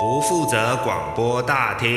不负责广播大厅，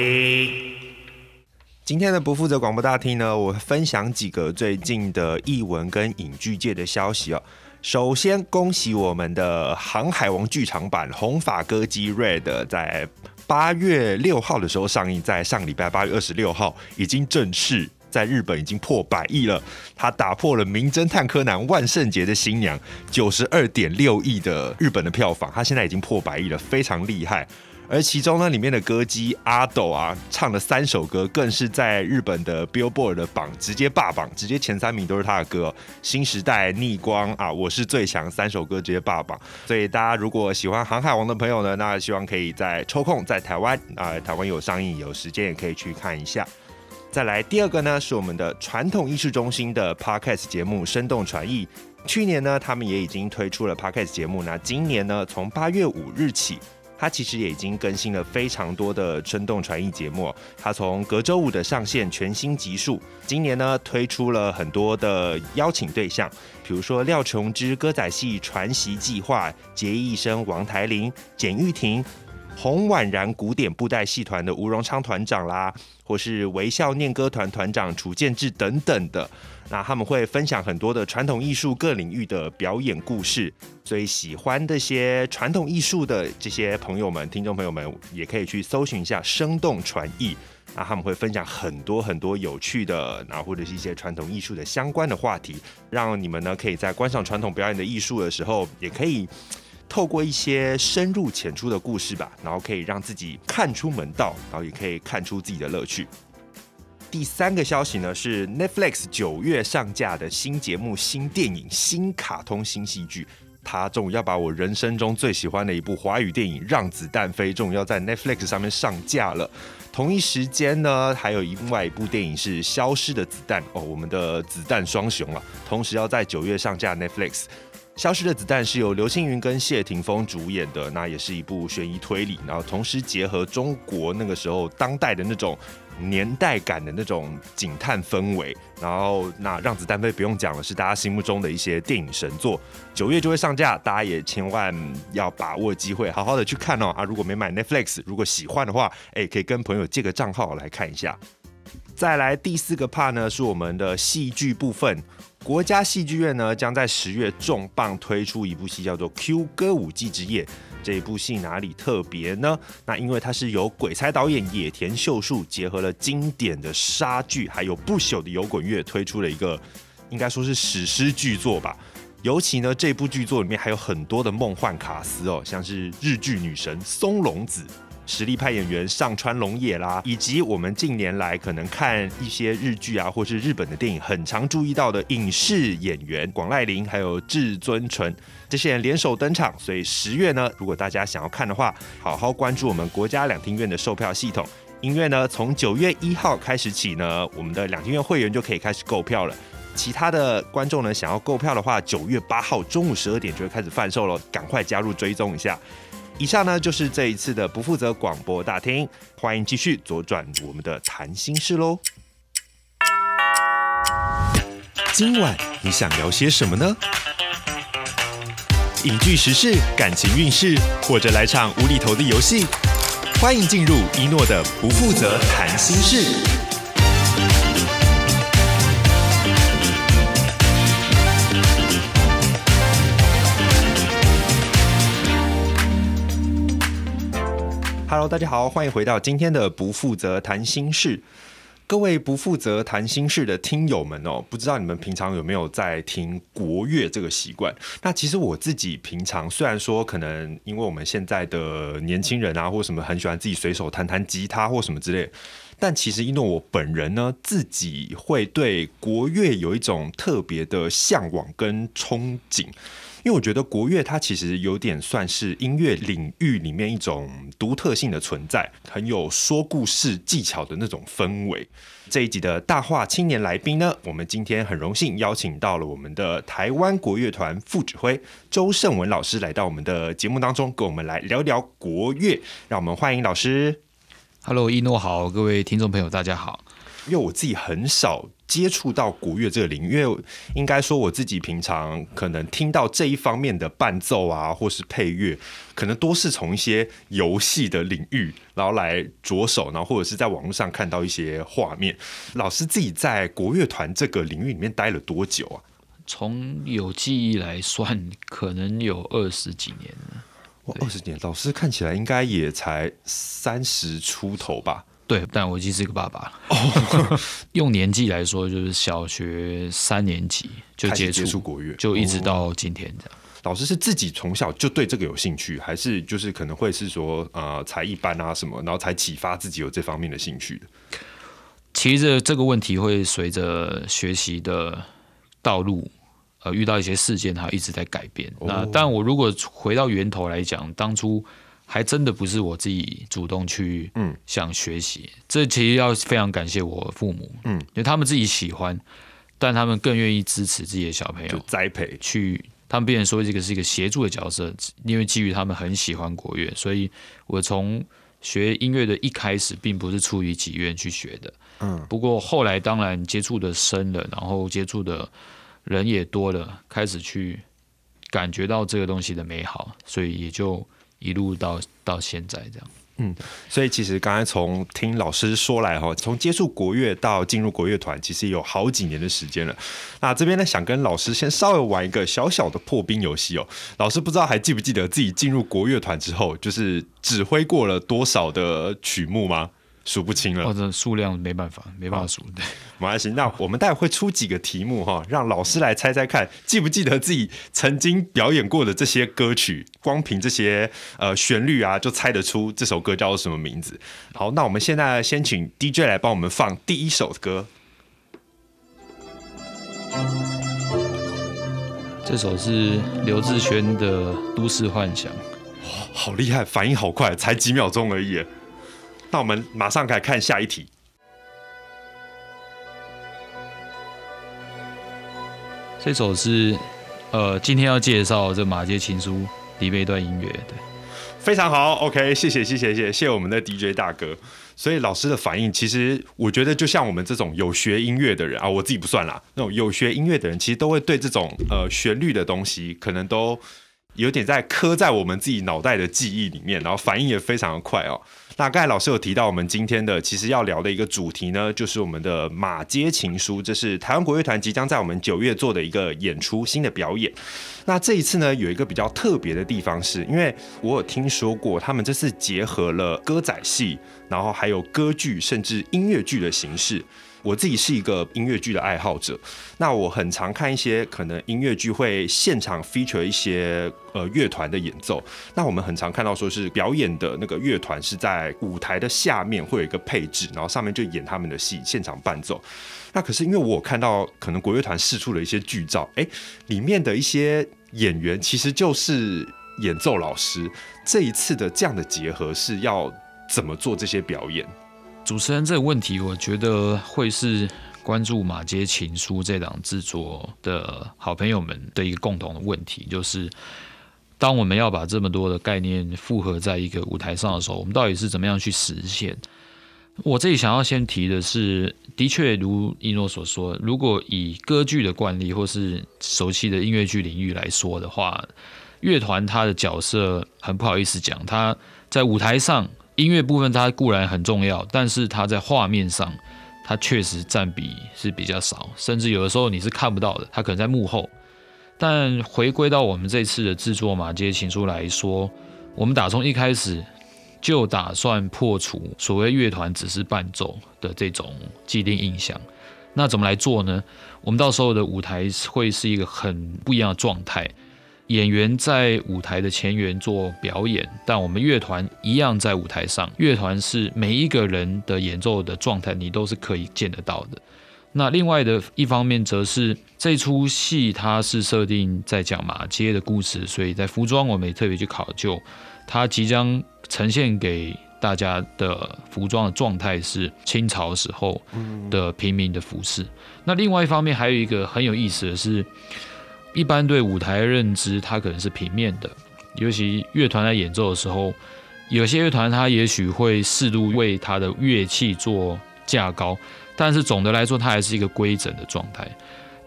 今天的不负责广播大厅呢，我分享几个最近的译文跟影剧界的消息哦。首先，恭喜我们的《航海王》剧场版《红发歌姬 Red》在八月六号的时候上映，在上礼拜八月二十六号已经正式在日本已经破百亿了。它打破了《名侦探柯南：万圣节的新娘》九十二点六亿的日本的票房，它现在已经破百亿了，非常厉害。而其中呢，里面的歌姬阿斗啊，唱了三首歌，更是在日本的 Billboard 的榜直接霸榜，直接前三名都是他的歌，新时代、逆光啊，我是最强，三首歌直接霸榜。所以大家如果喜欢航海王的朋友呢，那希望可以在抽空在台湾啊，台湾有上映，有时间也可以去看一下。再来第二个呢，是我们的传统艺术中心的 Podcast 节目《生动传艺》。去年呢，他们也已经推出了 Podcast 节目，那今年呢，从八月五日起。他其实也已经更新了非常多的生动传艺节目，他从隔周五的上线全新集数，今年呢推出了很多的邀请对象，比如说廖琼之歌仔戏传习计划、结义生王台玲、简玉婷、洪婉然古典布袋戏团的吴荣昌团长啦，或是微笑念歌团团长楚建志等等的。那他们会分享很多的传统艺术各领域的表演故事，所以喜欢这些传统艺术的这些朋友们、听众朋友们，也可以去搜寻一下“生动传艺”。那他们会分享很多很多有趣的，然后或者是一些传统艺术的相关的话题，让你们呢可以在观赏传统表演的艺术的时候，也可以透过一些深入浅出的故事吧，然后可以让自己看出门道，然后也可以看出自己的乐趣。第三个消息呢，是 Netflix 九月上架的新节目、新电影、新卡通、新戏剧。它终于要把我人生中最喜欢的一部华语电影《让子弹飞》终于要在 Netflix 上面上架了。同一时间呢，还有另外一部电影是《消失的子弹》哦，我们的子弹双雄啊，同时要在九月上架 Netflix。《消失的子弹》是由刘青云跟谢霆锋主演的，那也是一部悬疑推理，然后同时结合中国那个时候当代的那种。年代感的那种警探氛围，然后那让子弹飞不用讲了，是大家心目中的一些电影神作。九月就会上架，大家也千万要把握机会，好好的去看哦啊！如果没买 Netflix，如果喜欢的话，哎，可以跟朋友借个账号来看一下。再来第四个 part 呢，是我们的戏剧部分。国家戏剧院呢，将在十月重磅推出一部戏，叫做《Q 歌舞伎之夜》。这一部戏哪里特别呢？那因为它是由鬼才导演野田秀树结合了经典的莎剧，还有不朽的摇滚乐，推出了一个应该说是史诗巨作吧。尤其呢，这部剧作里面还有很多的梦幻卡司哦，像是日剧女神松隆子。实力派演员上川龙也啦，以及我们近年来可能看一些日剧啊，或是日本的电影，很常注意到的影视演员广濑铃，还有志尊淳这些人联手登场。所以十月呢，如果大家想要看的话，好好关注我们国家两厅院的售票系统。因为呢，从九月一号开始起呢，我们的两厅院会员就可以开始购票了。其他的观众呢，想要购票的话，九月八号中午十二点就会开始贩售了，赶快加入追踪一下。以上呢，就是这一次的不负责广播大厅，欢迎继续左转我们的谈心室喽。今晚你想聊些什么呢？影剧时事、感情运势，或者来场无厘头的游戏？欢迎进入一诺的不负责谈心室。Hello，大家好，欢迎回到今天的不负责谈心事。各位不负责谈心事的听友们哦，不知道你们平常有没有在听国乐这个习惯？那其实我自己平常虽然说可能因为我们现在的年轻人啊，或什么很喜欢自己随手弹弹吉他或什么之类，但其实因为我本人呢，自己会对国乐有一种特别的向往跟憧憬。因为我觉得国乐它其实有点算是音乐领域里面一种独特性的存在，很有说故事技巧的那种氛围。这一集的大话青年来宾呢，我们今天很荣幸邀请到了我们的台湾国乐团副指挥周胜文老师来到我们的节目当中，跟我们来聊聊国乐。让我们欢迎老师。Hello，一诺好，各位听众朋友大家好。因为我自己很少接触到国乐这个领域？因为应该说我自己平常可能听到这一方面的伴奏啊，或是配乐，可能多是从一些游戏的领域，然后来着手，然后或者是在网络上看到一些画面。老师自己在国乐团这个领域里面待了多久啊？从有记忆来算，可能有二十几年了。哇，二十年，老师看起来应该也才三十出头吧？对，但我已经是一个爸爸了。哦、用年纪来说，就是小学三年级就接触接触国乐，就一直到今天这样。老师是自己从小就对这个有兴趣，还是就是可能会是说呃才艺班啊什么，然后才启发自己有这方面的兴趣的？其实这个问题会随着学习的道路，呃，遇到一些事件，它一直在改变。哦、那但我如果回到源头来讲，当初。还真的不是我自己主动去想学习，嗯、这其实要非常感谢我父母，嗯，因为他们自己喜欢，但他们更愿意支持自己的小朋友栽培。去，他们变成说这个是一个协助的角色，因为基于他们很喜欢国乐，所以我从学音乐的一开始，并不是出于己愿去学的，嗯，不过后来当然接触的深了，然后接触的人也多了，开始去感觉到这个东西的美好，所以也就。一路到到现在这样，嗯，所以其实刚才从听老师说来哈，从接触国乐到进入国乐团，其实有好几年的时间了。那这边呢，想跟老师先稍微玩一个小小的破冰游戏哦。老师不知道还记不记得自己进入国乐团之后，就是指挥过了多少的曲目吗？数不清了，或者数量没办法，没办法数。对，没关系。那我们待会会出几个题目哈，让老师来猜猜看，记不记得自己曾经表演过的这些歌曲？光凭这些呃旋律啊，就猜得出这首歌叫做什么名字。好，那我们现在先请 DJ 来帮我们放第一首歌。这首是刘志轩的《都市幻想》。哇，好厉害，反应好快，才几秒钟而已。那我们马上来看下一题。这首是呃，今天要介绍这马街情书里面一段音乐，对，非常好，OK，谢谢谢谢谢谢谢我们的 DJ 大哥。所以老师的反应，其实我觉得就像我们这种有学音乐的人啊，我自己不算啦，那种有学音乐的人，其实都会对这种呃旋律的东西，可能都有点在刻在我们自己脑袋的记忆里面，然后反应也非常的快哦。那盖老师有提到，我们今天的其实要聊的一个主题呢，就是我们的马街情书，这是台湾国乐团即将在我们九月做的一个演出，新的表演。那这一次呢，有一个比较特别的地方，是因为我有听说过，他们这次结合了歌仔戏，然后还有歌剧，甚至音乐剧的形式。我自己是一个音乐剧的爱好者，那我很常看一些可能音乐剧会现场 feature 一些呃乐团的演奏。那我们很常看到说是表演的那个乐团是在舞台的下面会有一个配置，然后上面就演他们的戏，现场伴奏。那可是因为我看到可能国乐团试出了一些剧照，哎，里面的一些演员其实就是演奏老师。这一次的这样的结合是要怎么做这些表演？主持人这个问题，我觉得会是关注《马偕情书》这档制作的好朋友们的一个共同的问题，就是当我们要把这么多的概念复合在一个舞台上的时候，我们到底是怎么样去实现？我这里想要先提的是，的确如一诺所说，如果以歌剧的惯例或是熟悉的音乐剧领域来说的话，乐团它的角色很不好意思讲，它在舞台上。音乐部分它固然很重要，但是它在画面上，它确实占比是比较少，甚至有的时候你是看不到的，它可能在幕后。但回归到我们这次的制作马街情书来说，我们打从一开始就打算破除所谓乐团只是伴奏的这种既定印象。那怎么来做呢？我们到时候的舞台会是一个很不一样的状态。演员在舞台的前缘做表演，但我们乐团一样在舞台上。乐团是每一个人的演奏的状态，你都是可以见得到的。那另外的一方面，则是这出戏它是设定在讲马街的故事，所以在服装我们也特别去考究，它即将呈现给大家的服装的状态是清朝时候的平民的服饰。那另外一方面，还有一个很有意思的是。一般对舞台的认知，它可能是平面的，尤其乐团在演奏的时候，有些乐团它也许会适度为它的乐器做架高，但是总的来说，它还是一个规整的状态。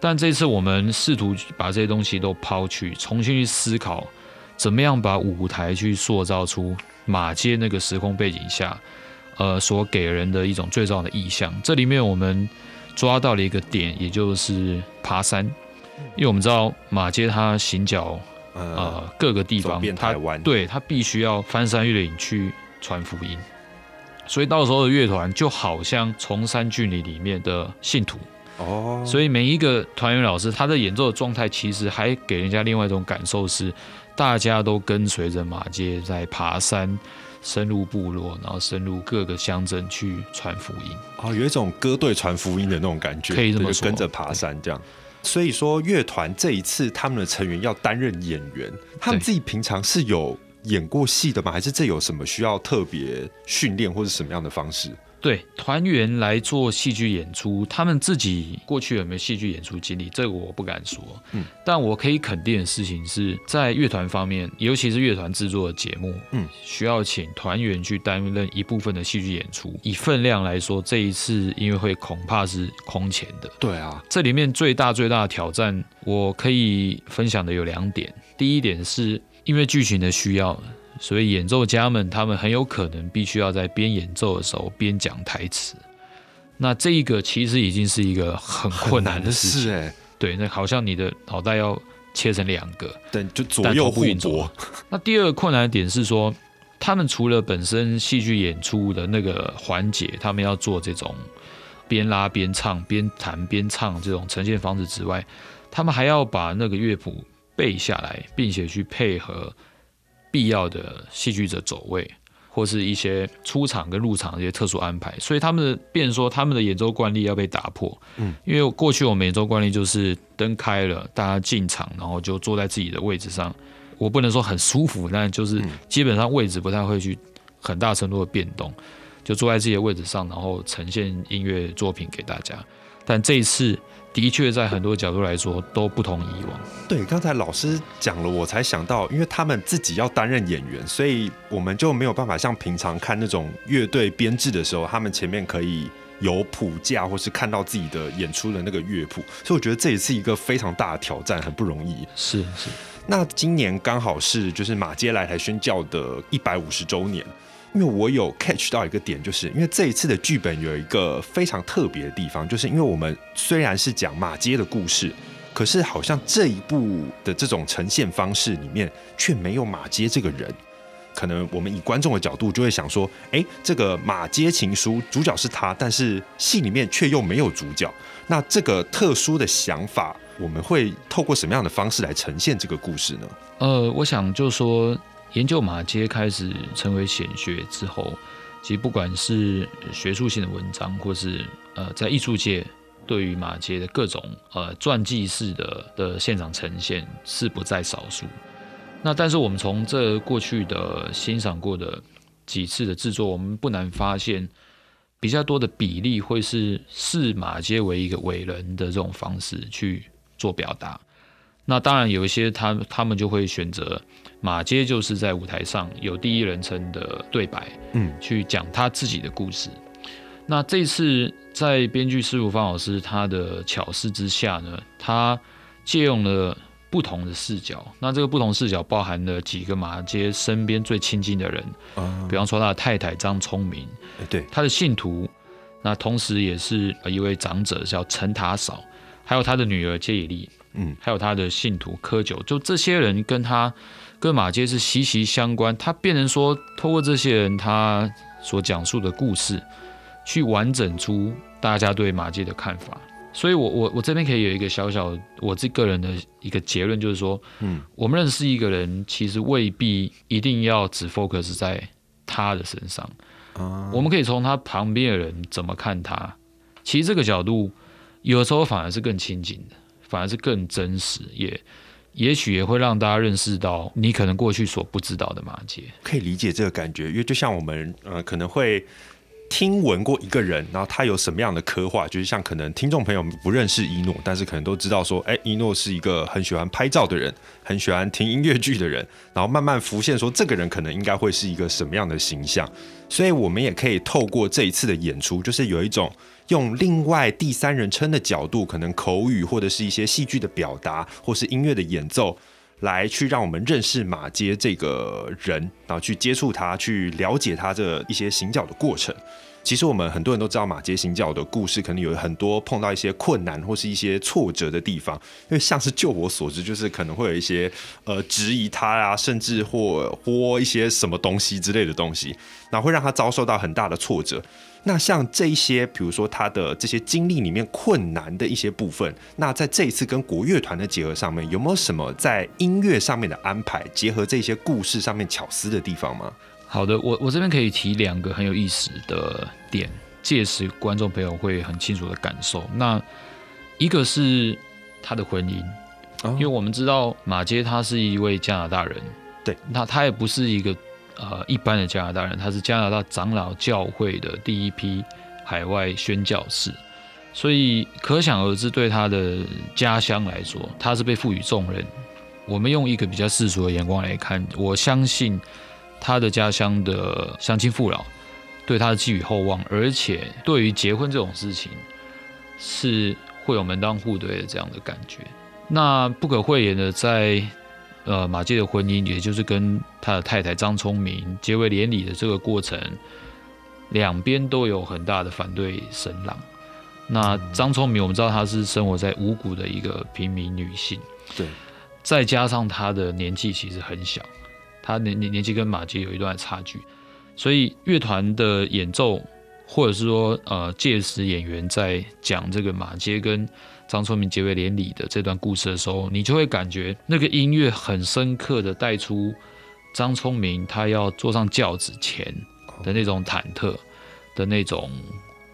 但这次我们试图把这些东西都抛去，重新去思考，怎么样把舞台去塑造出马街那个时空背景下，呃，所给人的一种最重要的意象。这里面我们抓到了一个点，也就是爬山，因为我们知道马街它行脚呃各个地方，它对它必须要翻山越岭去传福音，所以到时候的乐团就好像崇山峻岭里面的信徒。哦，所以每一个团员老师他的演奏的状态，其实还给人家另外一种感受是，大家都跟随着马街在爬山，深入部落，然后深入各个乡镇去传福音。哦，有一种歌队传福音的那种感觉，可以这么说，跟着爬山这样。所以说，乐团这一次他们的成员要担任演员，他们自己平常是有演过戏的吗？还是这有什么需要特别训练或者什么样的方式？对团员来做戏剧演出，他们自己过去有没有戏剧演出经历？这个我不敢说。嗯，但我可以肯定的事情是在乐团方面，尤其是乐团制作的节目，嗯，需要请团员去担任一部分的戏剧演出。以分量来说，这一次音乐会恐怕是空前的。对啊，这里面最大最大的挑战，我可以分享的有两点。第一点是因为剧情的需要。所以演奏家们，他们很有可能必须要在边演奏的时候边讲台词。那这一个其实已经是一个很困难的事情。哎，对，那好像你的脑袋要切成两个，对，就左右互搏。那第二个困难的点是说，他们除了本身戏剧演出的那个环节，他们要做这种边拉边唱、边弹边唱这种呈现方式之外，他们还要把那个乐谱背下来，并且去配合。必要的戏剧者走位，或是一些出场跟入场的一些特殊安排，所以他们的，变说他们的演奏惯例要被打破。嗯，因为过去我们演奏惯例就是灯开了，大家进场，然后就坐在自己的位置上。我不能说很舒服，但就是基本上位置不太会去很大程度的变动，就坐在自己的位置上，然后呈现音乐作品给大家。但这一次。的确，在很多角度来说都不同以往。对，刚才老师讲了，我才想到，因为他们自己要担任演员，所以我们就没有办法像平常看那种乐队编制的时候，他们前面可以有谱架，或是看到自己的演出的那个乐谱。所以我觉得这也是一个非常大的挑战，很不容易。是是。那今年刚好是就是马街来台宣教的一百五十周年。因为我有 catch 到一个点，就是因为这一次的剧本有一个非常特别的地方，就是因为我们虽然是讲马街的故事，可是好像这一部的这种呈现方式里面却没有马街这个人。可能我们以观众的角度就会想说，哎，这个马街情书主角是他，但是戏里面却又没有主角。那这个特殊的想法，我们会透过什么样的方式来呈现这个故事呢？呃，我想就是说。研究马街开始成为显学之后，其实不管是学术性的文章，或是呃在艺术界对于马街的各种呃传记式的的现场呈现是不在少数。那但是我们从这过去的欣赏过的几次的制作，我们不难发现比较多的比例会是视马街为一个伟人的这种方式去做表达。那当然有一些他他们就会选择马街就是在舞台上有第一人称的对白，嗯，去讲他自己的故事。那这次在编剧师傅方老师他的巧思之下呢，他借用了不同的视角。那这个不同视角包含了几个马街身边最亲近的人，嗯，比方说他的太太张聪明，对，他的信徒，那同时也是一位长者叫陈塔嫂，还有他的女儿谢以丽。嗯，还有他的信徒柯九，就这些人跟他跟马街是息息相关。他变成说，透过这些人他所讲述的故事，去完整出大家对马街的看法。所以我，我我我这边可以有一个小小我这个人的一个结论，就是说，嗯，我们认识一个人，其实未必一定要只 focus 在他的身上。啊，我们可以从他旁边的人怎么看他。其实这个角度，有的时候反而是更亲近的。反而是更真实，也也许也会让大家认识到你可能过去所不知道的马杰。可以理解这个感觉，因为就像我们呃可能会听闻过一个人，然后他有什么样的刻画，就是像可能听众朋友们不认识一诺，但是可能都知道说，哎，一诺是一个很喜欢拍照的人，很喜欢听音乐剧的人，然后慢慢浮现说，这个人可能应该会是一个什么样的形象。所以，我们也可以透过这一次的演出，就是有一种用另外第三人称的角度，可能口语或者是一些戏剧的表达，或是音乐的演奏。来去让我们认识马街这个人，然后去接触他，去了解他这一些行脚的过程。其实我们很多人都知道马街行脚的故事，可能有很多碰到一些困难或是一些挫折的地方。因为像是就我所知，就是可能会有一些呃质疑他啊，甚至或或一些什么东西之类的东西，然后会让他遭受到很大的挫折。那像这一些，比如说他的这些经历里面困难的一些部分，那在这一次跟国乐团的结合上面，有没有什么在音乐上面的安排，结合这些故事上面巧思的地方吗？好的，我我这边可以提两个很有意思的点，届时观众朋友会很清楚的感受。那一个是他的婚姻，因为我们知道马街他是一位加拿大人，对，那他也不是一个。呃，一般的加拿大人，他是加拿大长老教会的第一批海外宣教士，所以可想而知，对他的家乡来说，他是被赋予重任。我们用一个比较世俗的眼光来看，我相信他的家乡的乡亲父老对他寄予厚望，而且对于结婚这种事情是会有门当户对的这样的感觉。那不可讳言的，在呃，马偕的婚姻，也就是跟他的太太张聪明结为连理的这个过程，两边都有很大的反对声浪。那张聪明，我们知道她是生活在五谷的一个平民女性，对，再加上她的年纪其实很小，她年年年纪跟马杰有一段差距，所以乐团的演奏，或者是说呃，届时演员在讲这个马杰跟张聪明结为连理的这段故事的时候，你就会感觉那个音乐很深刻的带出张聪明他要坐上轿子前的那种忐忑的那种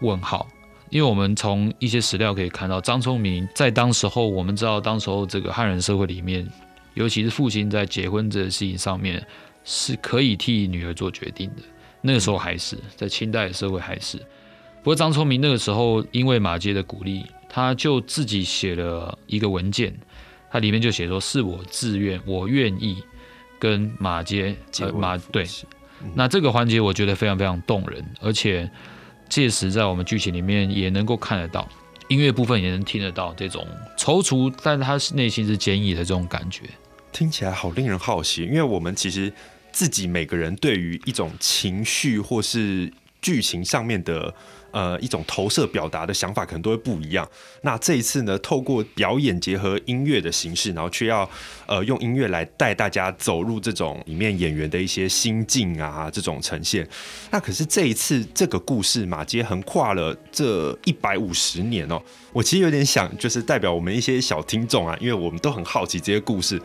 问号。因为我们从一些史料可以看到，张聪明在当时候，我们知道当时候这个汉人社会里面，尤其是父亲在结婚这个事情上面是可以替女儿做决定的。那个时候还是在清代的社会还是。不过张聪明那个时候因为马街的鼓励。他就自己写了一个文件，他里面就写说：“是我自愿，我愿意跟马杰呃马对。嗯”那这个环节我觉得非常非常动人，而且届时在我们剧情里面也能够看得到，音乐部分也能听得到这种踌躇，但是他内心是坚毅的这种感觉。听起来好令人好奇，因为我们其实自己每个人对于一种情绪或是剧情上面的。呃，一种投射表达的想法可能都会不一样。那这一次呢，透过表演结合音乐的形式，然后却要呃用音乐来带大家走入这种里面演员的一些心境啊，这种呈现。那可是这一次这个故事，马街横跨了这一百五十年哦。我其实有点想，就是代表我们一些小听众啊，因为我们都很好奇这些故事。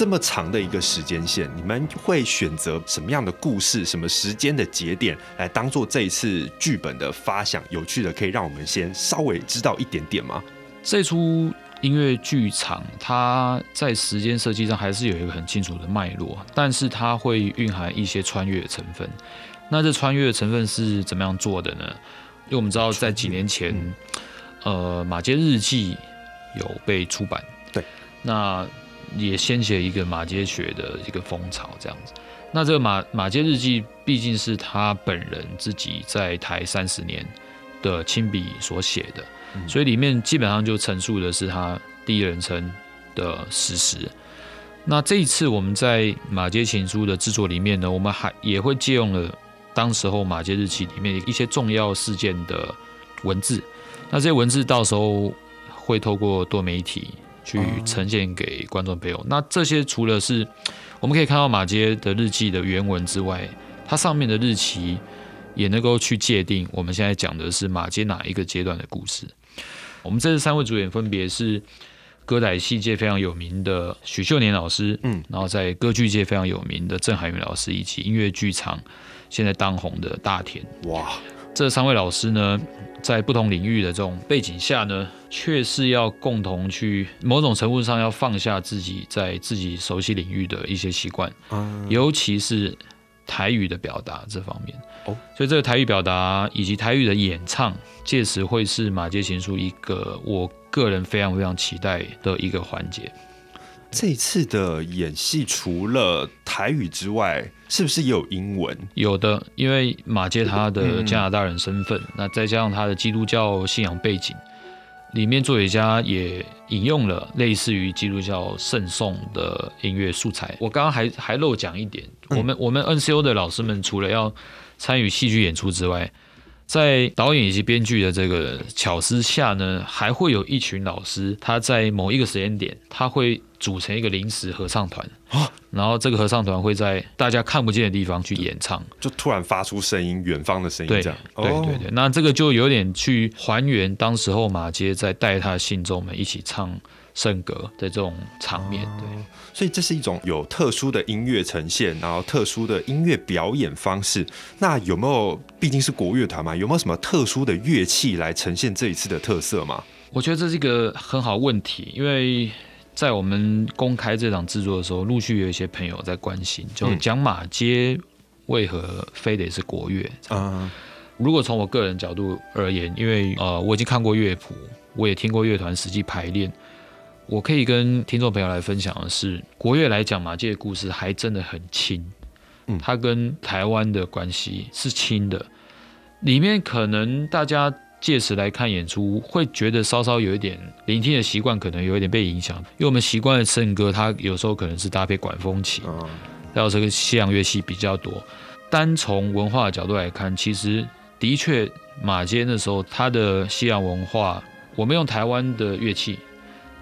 这么长的一个时间线，你们会选择什么样的故事、什么时间的节点来当做这一次剧本的发想？有趣的，可以让我们先稍微知道一点点吗？这出音乐剧场，它在时间设计上还是有一个很清楚的脉络，但是它会蕴含一些穿越的成分。那这穿越的成分是怎么样做的呢？因为我们知道，在几年前，嗯、呃，《马街日记》有被出版，对，那。也掀起了一个马街学的一个风潮，这样子。那这个马马街日记毕竟是他本人自己在台三十年的亲笔所写的，嗯，所以里面基本上就陈述的是他第一人称的事实。那这一次我们在马街情书的制作里面呢，我们还也会借用了当时候马街日记里面一些重要事件的文字。那这些文字到时候会透过多媒体。去呈现给观众朋友。那这些除了是我们可以看到马街的日记的原文之外，它上面的日期也能够去界定我们现在讲的是马街哪一个阶段的故事。我们这三位主演分别是歌仔戏界非常有名的许秀年老师，嗯，然后在歌剧界非常有名的郑海云老师，以及音乐剧场现在当红的大田。哇，这三位老师呢，在不同领域的这种背景下呢，却是要共同去某种程度上要放下自己在自己熟悉领域的一些习惯，尤其是台语的表达这方面。哦，所以这个台语表达以及台语的演唱，届时会是马街行书一个我个人非常非常期待的一个环节。这一次的演戏除了台语之外，是不是也有英文？有的，因为马杰他的加拿大人身份，嗯、那再加上他的基督教信仰背景，里面作曲家也引用了类似于基督教圣颂的音乐素材。我刚刚还还漏讲一点，嗯、我们我们 NCO 的老师们除了要参与戏剧演出之外，在导演以及编剧的这个巧思下呢，还会有一群老师，他在某一个时间点，他会。组成一个临时合唱团，然后这个合唱团会在大家看不见的地方去演唱，就突然发出声音，远方的声音，这样，对对对对。那这个就有点去还原当时候马街在带他的信众们一起唱圣歌的这种场面，对。所以这是一种有特殊的音乐呈现，然后特殊的音乐表演方式。那有没有？毕竟是国乐团嘛，有没有什么特殊的乐器来呈现这一次的特色吗？我觉得这是一个很好问题，因为。在我们公开这场制作的时候，陆续有一些朋友在关心，就讲马街为何非得是国乐？嗯，如果从我个人角度而言，因为呃我已经看过乐谱，我也听过乐团实际排练，我可以跟听众朋友来分享的是，国乐来讲马介的故事还真的很亲，嗯，它跟台湾的关系是亲的，里面可能大家。届时来看演出，会觉得稍稍有一点聆听的习惯，可能有一点被影响。因为我们习惯的圣歌，它有时候可能是搭配管风琴，还有这个西洋乐器比较多。单从文化的角度来看，其实的确马街那时候他的西洋文化，我们用台湾的乐器、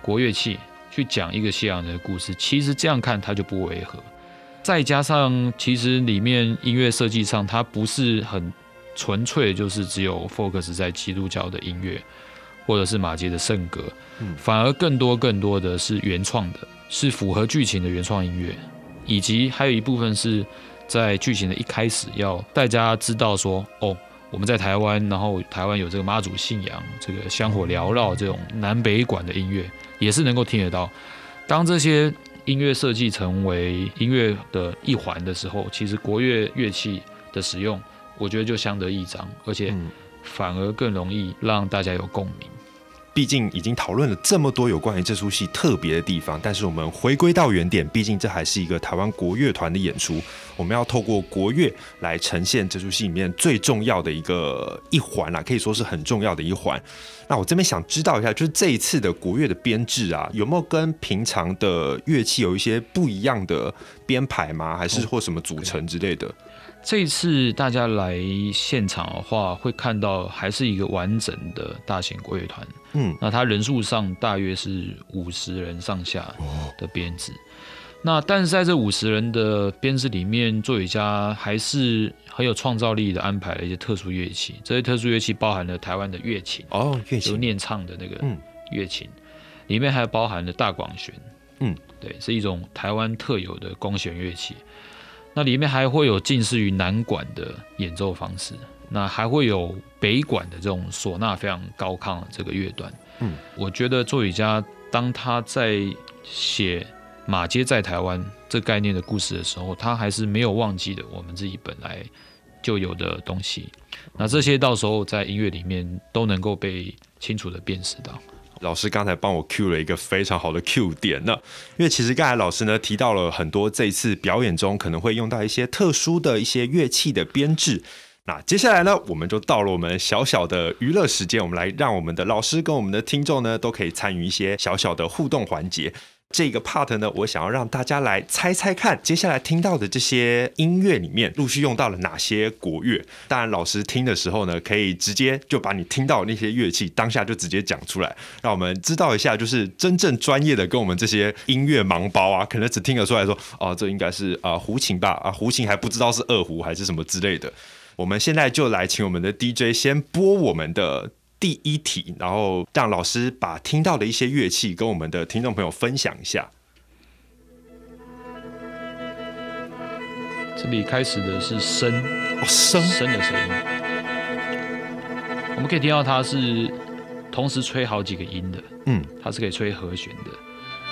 国乐器去讲一个西洋人的故事，其实这样看它就不违和。再加上其实里面音乐设计上，它不是很。纯粹就是只有 focus 在基督教的音乐，或者是马杰的圣歌，反而更多更多的是原创的，是符合剧情的原创音乐，以及还有一部分是在剧情的一开始要大家知道说，哦，我们在台湾，然后台湾有这个妈祖信仰，这个香火缭绕这种南北管的音乐，也是能够听得到。当这些音乐设计成为音乐的一环的时候，其实国乐乐器的使用。我觉得就相得益彰，而且反而更容易让大家有共鸣。毕竟已经讨论了这么多有关于这出戏特别的地方，但是我们回归到原点，毕竟这还是一个台湾国乐团的演出，我们要透过国乐来呈现这出戏里面最重要的一个一环啦，可以说是很重要的一环。那我这边想知道一下，就是这一次的国乐的编制啊，有没有跟平常的乐器有一些不一样的编排吗？还是或什么组成之类的？这一次大家来现场的话，会看到还是一个完整的大型国乐团。嗯，那它人数上大约是五十人上下的编制。那但是在这五十人的编制里面，作曲家还是很有创造力的安排了一些特殊乐器。这些特殊乐器包含了台湾的乐琴哦，乐琴，就念唱的那个乐琴，里面还包含了大广弦。嗯，对，是一种台湾特有的弓弦乐器。那里面还会有近似于南管的演奏方式，那还会有北管的这种唢呐非常高亢的这个乐段。嗯，我觉得作曲家当他在写马街在台湾这概念的故事的时候，他还是没有忘记的我们自己本来就有的东西。那这些到时候在音乐里面都能够被清楚地辨识到。老师刚才帮我 cue 了一个非常好的 cue 点呢，因为其实刚才老师呢提到了很多这一次表演中可能会用到一些特殊的一些乐器的编制。那接下来呢，我们就到了我们小小的娱乐时间，我们来让我们的老师跟我们的听众呢都可以参与一些小小的互动环节。这个 part 呢，我想要让大家来猜猜看，接下来听到的这些音乐里面陆续用到了哪些国乐？当然，老师听的时候呢，可以直接就把你听到的那些乐器当下就直接讲出来，让我们知道一下，就是真正专业的跟我们这些音乐盲包啊，可能只听得出来说，哦，这应该是啊胡琴吧？啊胡琴还不知道是二胡还是什么之类的。我们现在就来请我们的 DJ 先播我们的。第一题，然后让老师把听到的一些乐器跟我们的听众朋友分享一下。这里开始的是笙，哦，笙笙的声音，我们可以听到它是同时吹好几个音的，嗯，它是可以吹和弦的。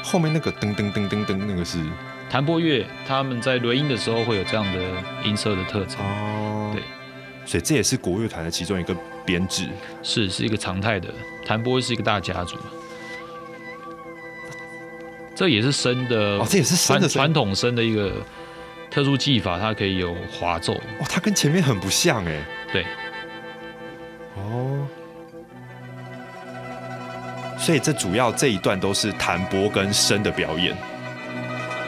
后面那个噔噔噔噔噔，那个是？弹拨乐他们在轮音的时候会有这样的音色的特征。哦，对，所以这也是国乐团的其中一个编制，是是一个常态的，弹拨是一个大家族。这也是笙的，哦，这也是笙的传统笙的一个特殊技法，它可以有滑奏。哦，它跟前面很不像哎。对。哦。所以这主要这一段都是弹拨跟笙的表演。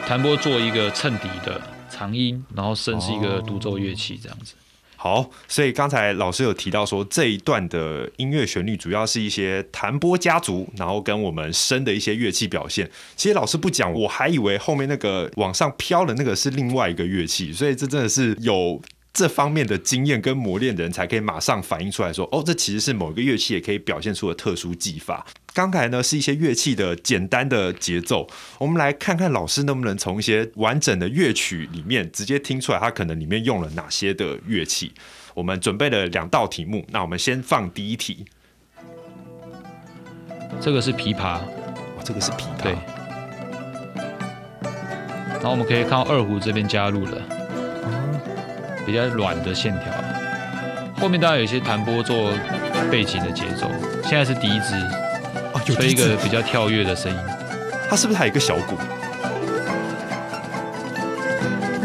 弹拨做一个衬底的长音，然后笙是一个独奏乐器，这样子。好，所以刚才老师有提到说，这一段的音乐旋律主要是一些弹拨家族，然后跟我们声的一些乐器表现。其实老师不讲，我还以为后面那个往上飘的那个是另外一个乐器，所以这真的是有这方面的经验跟磨练的人才可以马上反映出来说，哦，这其实是某一个乐器也可以表现出的特殊技法。刚才呢是一些乐器的简单的节奏，我们来看看老师能不能从一些完整的乐曲里面直接听出来，它可能里面用了哪些的乐器。我们准备了两道题目，那我们先放第一题。这个是琵琶，哦，这个是琵琶。对。然后我们可以看到二胡这边加入了，比较软的线条。后面当然有一些弹拨做背景的节奏，现在是笛子。吹一个比较跳跃的声音，它是不是还有一个小鼓？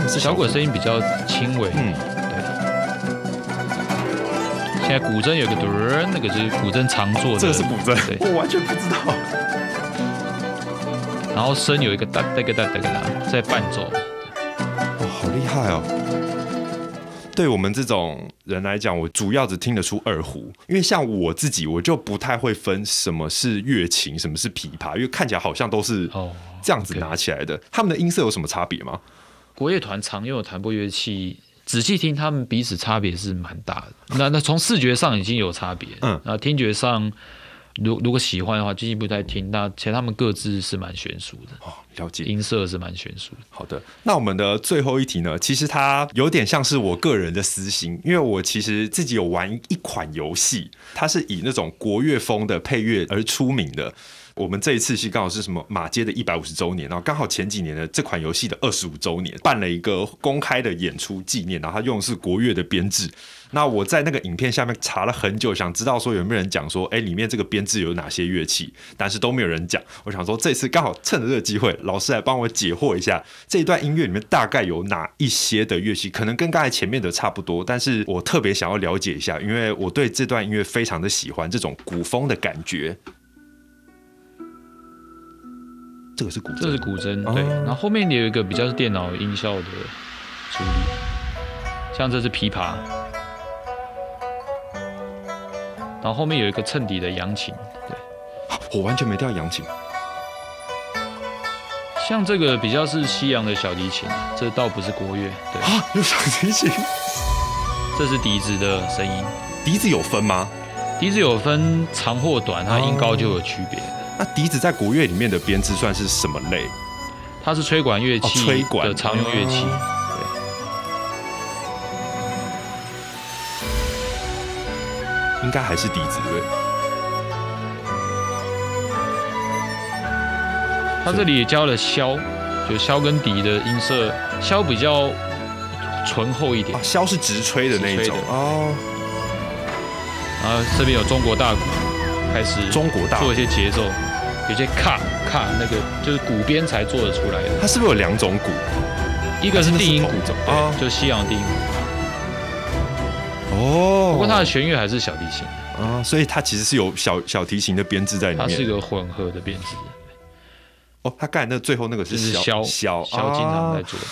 小鼓的声音比较轻微。嗯，对。现在古筝有个嘟儿，那个就是古筝常做的。这个是古筝，对，我完全不知道。然后声有一个哒哒个哒哒个哒在伴奏。哇，好厉害哦！对我们这种人来讲，我主要只听得出二胡，因为像我自己，我就不太会分什么是乐琴，什么是琵琶，因为看起来好像都是这样子拿起来的。他们的音色有什么差别吗？国乐团常用的弹拨乐器，仔细听，他们彼此差别是蛮大的。那那从视觉上已经有差别，嗯，那听觉上。如如果喜欢的话，进一步再听。那其实他们各自是蛮悬殊的哦，了解。音色是蛮悬殊的。好的，那我们的最后一题呢？其实它有点像是我个人的私心，因为我其实自己有玩一款游戏，它是以那种国乐风的配乐而出名的。我们这一次是刚好是什么马街的一百五十周年，然后刚好前几年的这款游戏的二十五周年，办了一个公开的演出纪念，然后他用的是国乐的编制。那我在那个影片下面查了很久，想知道说有没有人讲说，哎，里面这个编制有哪些乐器，但是都没有人讲。我想说这次刚好趁着这个机会，老师来帮我解惑一下，这一段音乐里面大概有哪一些的乐器，可能跟刚才前面的差不多，但是我特别想要了解一下，因为我对这段音乐非常的喜欢这种古风的感觉。这个是古筝，这是古筝，对。然后后面有一个比较是电脑音效的处理，像这是琵琶。然后后面有一个衬底的扬琴，对。我完全没听到扬琴。像这个比较是西洋的小提琴，这倒不是国乐，对。啊，有小提琴。这是笛子的声音。笛子有分吗？笛子有分长或短，它音高就有区别。那笛子在国乐里面的编制算是什么类？它是吹管乐器，吹管的常用乐器。对，应该还是笛子对。他这里也教了箫，就箫跟笛的音色，箫比较醇厚一点。箫是直吹的那一种哦。然后这边有中国大鼓。开始中国大做一些节奏，有些卡卡那个就是鼓边才做得出来的。它是不是有两种鼓？一个是定音鼓，啊，就西洋定音鼓。哦，不过它的弦乐还是小提琴啊，所以它其实是有小小提琴的编制在里面。它是一个混合的编制。哦，他刚才那最后那个是箫，箫，箫经常在做的。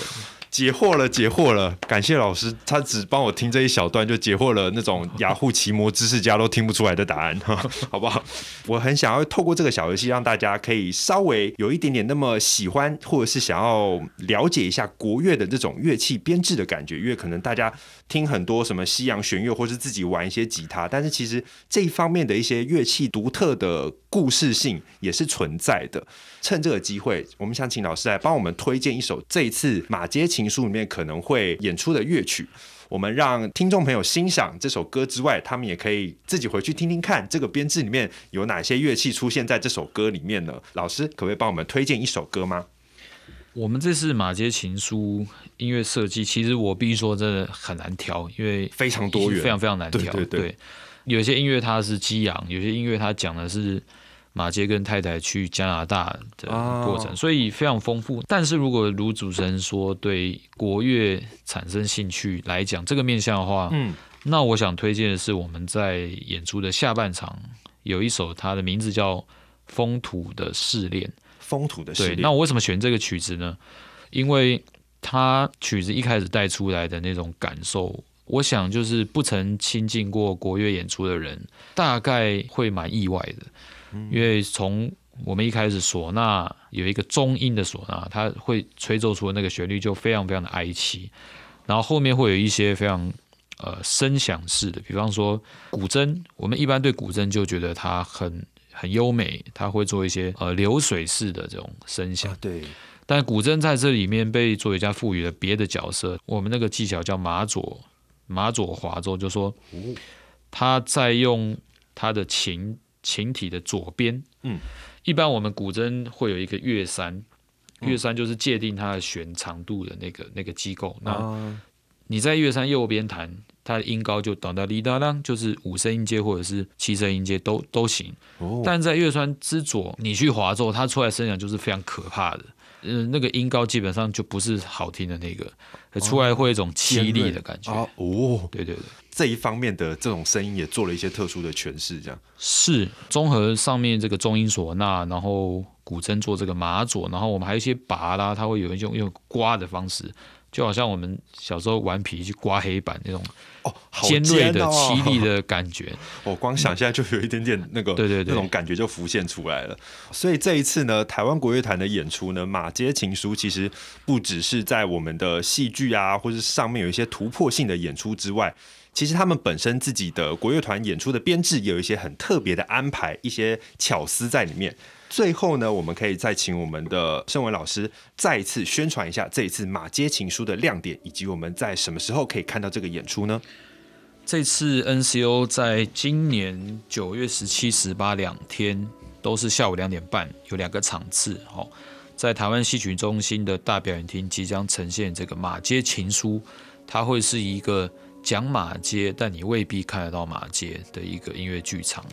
解惑了，解惑了！感谢老师，他只帮我听这一小段，就解惑了那种雅虎奇摩知识家都听不出来的答案，好不好？我很想要透过这个小游戏，让大家可以稍微有一点点那么喜欢，或者是想要了解一下国乐的这种乐器编制的感觉，因为可能大家听很多什么西洋弦乐，或是自己玩一些吉他，但是其实这一方面的一些乐器独特的故事性也是存在的。趁这个机会，我们想请老师来帮我们推荐一首这一次马街情书里面可能会演出的乐曲，我们让听众朋友欣赏这首歌之外，他们也可以自己回去听听看这个编制里面有哪些乐器出现在这首歌里面呢？老师可不可以帮我们推荐一首歌吗？我们这次马街情书音乐设计，其实我必须说真的很难挑，因为非常多元，非常非常难挑。对，对，对，对，有些音乐它是激昂，有些音乐它讲的是马街跟太太去加拿大的过程，哦、所以非常丰富。但是如果如主持人说对国乐产生兴趣来讲，这个面向的话，嗯，那我想推荐的是我们在演出的下半场有一首，它的名字叫《风土的试炼》。风土的系列。对，那我为什么选这个曲子呢？因为它曲子一开始带出来的那种感受，我想就是不曾亲近过国乐演出的人，大概会蛮意外的。因为从我们一开始唢呐有一个中音的唢呐，它会吹奏出的那个旋律就非常非常的哀凄，然后后面会有一些非常呃声响式的，比方说古筝，我们一般对古筝就觉得它很。很优美，他会做一些呃流水式的这种声响，啊，对。但古筝在这里面被作曲家赋予了别的角色，我们那个技巧叫马左马左滑奏，就说他在用他的琴琴体的左边，嗯，一般我们古筝会有一个乐山，乐山就是界定它的弦长度的那个那个机构，那你在乐山右边弹。它的音高就哒哒哩哒啷，就是五声音阶或者是七声音阶都都行。哦，但在月川之左，你去滑奏，它出来声响就是非常可怕的。嗯，那个音高基本上就不是好听的那个，出来会有一种凄厉的感觉。哦，哦对对对，这一方面的这种声音也做了一些特殊的诠释，这样是综合上面这个中音唢呐，然后古筝做这个马左，然后我们还有一些拔啦，它会有一种用刮的方式。就好像我们小时候顽皮去刮黑板那种哦，尖锐的、凄厉的感觉。我光想现在就有一点点那个，对对对，那种感觉就浮现出来了。所以这一次呢，台湾国乐团的演出呢，《马街情书》其实不只是在我们的戏剧啊，或者上面有一些突破性的演出之外，其实他们本身自己的国乐团演出的编制有一些很特别的安排，一些巧思在里面。最后呢，我们可以再请我们的盛文老师再一次宣传一下这一次马街情书的亮点，以及我们在什么时候可以看到这个演出呢？这次 NCO 在今年九月十七、十八两天都是下午两点半，有两个场次。哦，在台湾戏曲中心的大表演厅即将呈现这个马街情书，它会是一个讲马街，但你未必看得到马街的一个音乐剧场，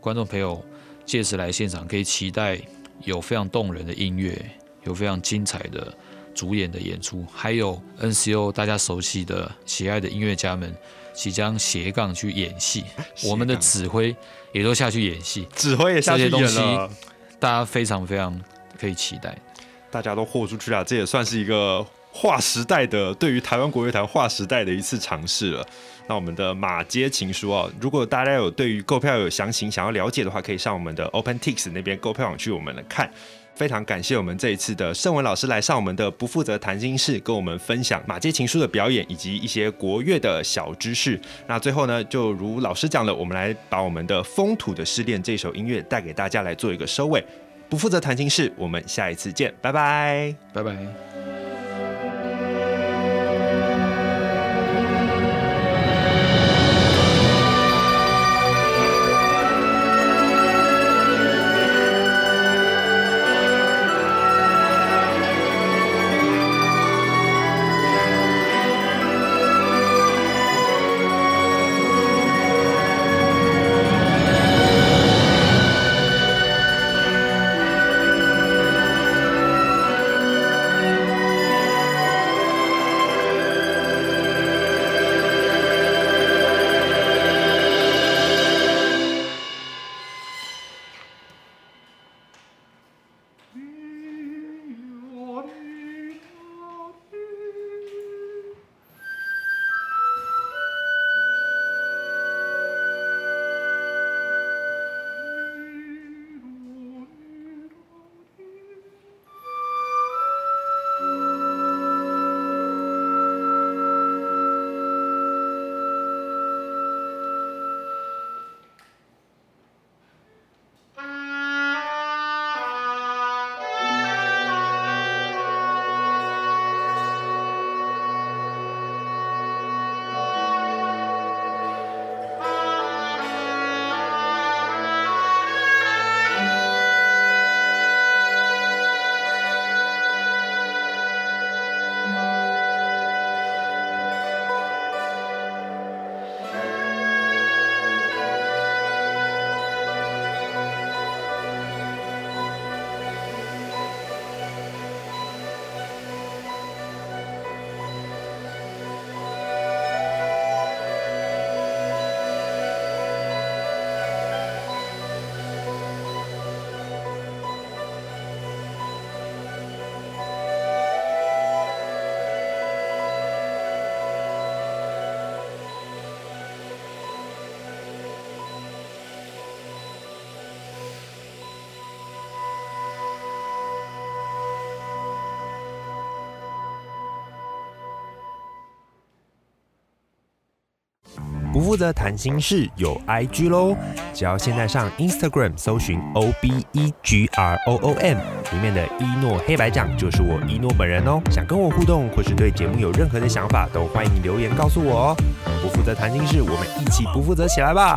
观众朋友。届时来现场可以期待有非常动人的音乐，有非常精彩的主演的演出，还有 NCO 大家熟悉的喜爱的音乐家们即将斜杠去演戏，我们的指挥也都下去演戏，指挥也下去演了，大家非常非常可以期待，大家都豁出去了，这也算是一个划时代的，对于台湾国乐团划时代的一次尝试了。那我们的马街情书啊，如果大家有对于购票有详情想要了解的话，可以上我们的 OpenTix 那边购票网去我们来看。非常感谢我们这一次的盛文老师来上我们的不负责谈心室，跟我们分享马街情书的表演以及一些国乐的小知识。那最后呢，就如老师讲了，我们来把我们的风土的失恋这首音乐带给大家来做一个收尾。不负责谈心室，我们下一次见，拜拜，拜拜。不负责谈心事有 IG 喽，只要现在上 Instagram 搜寻 O B E G R O O M，里面的一诺黑白讲就是我一诺本人哦。想跟我互动或是对节目有任何的想法，都欢迎留言告诉我哦。不负责谈心事，我们一起不负责起来吧。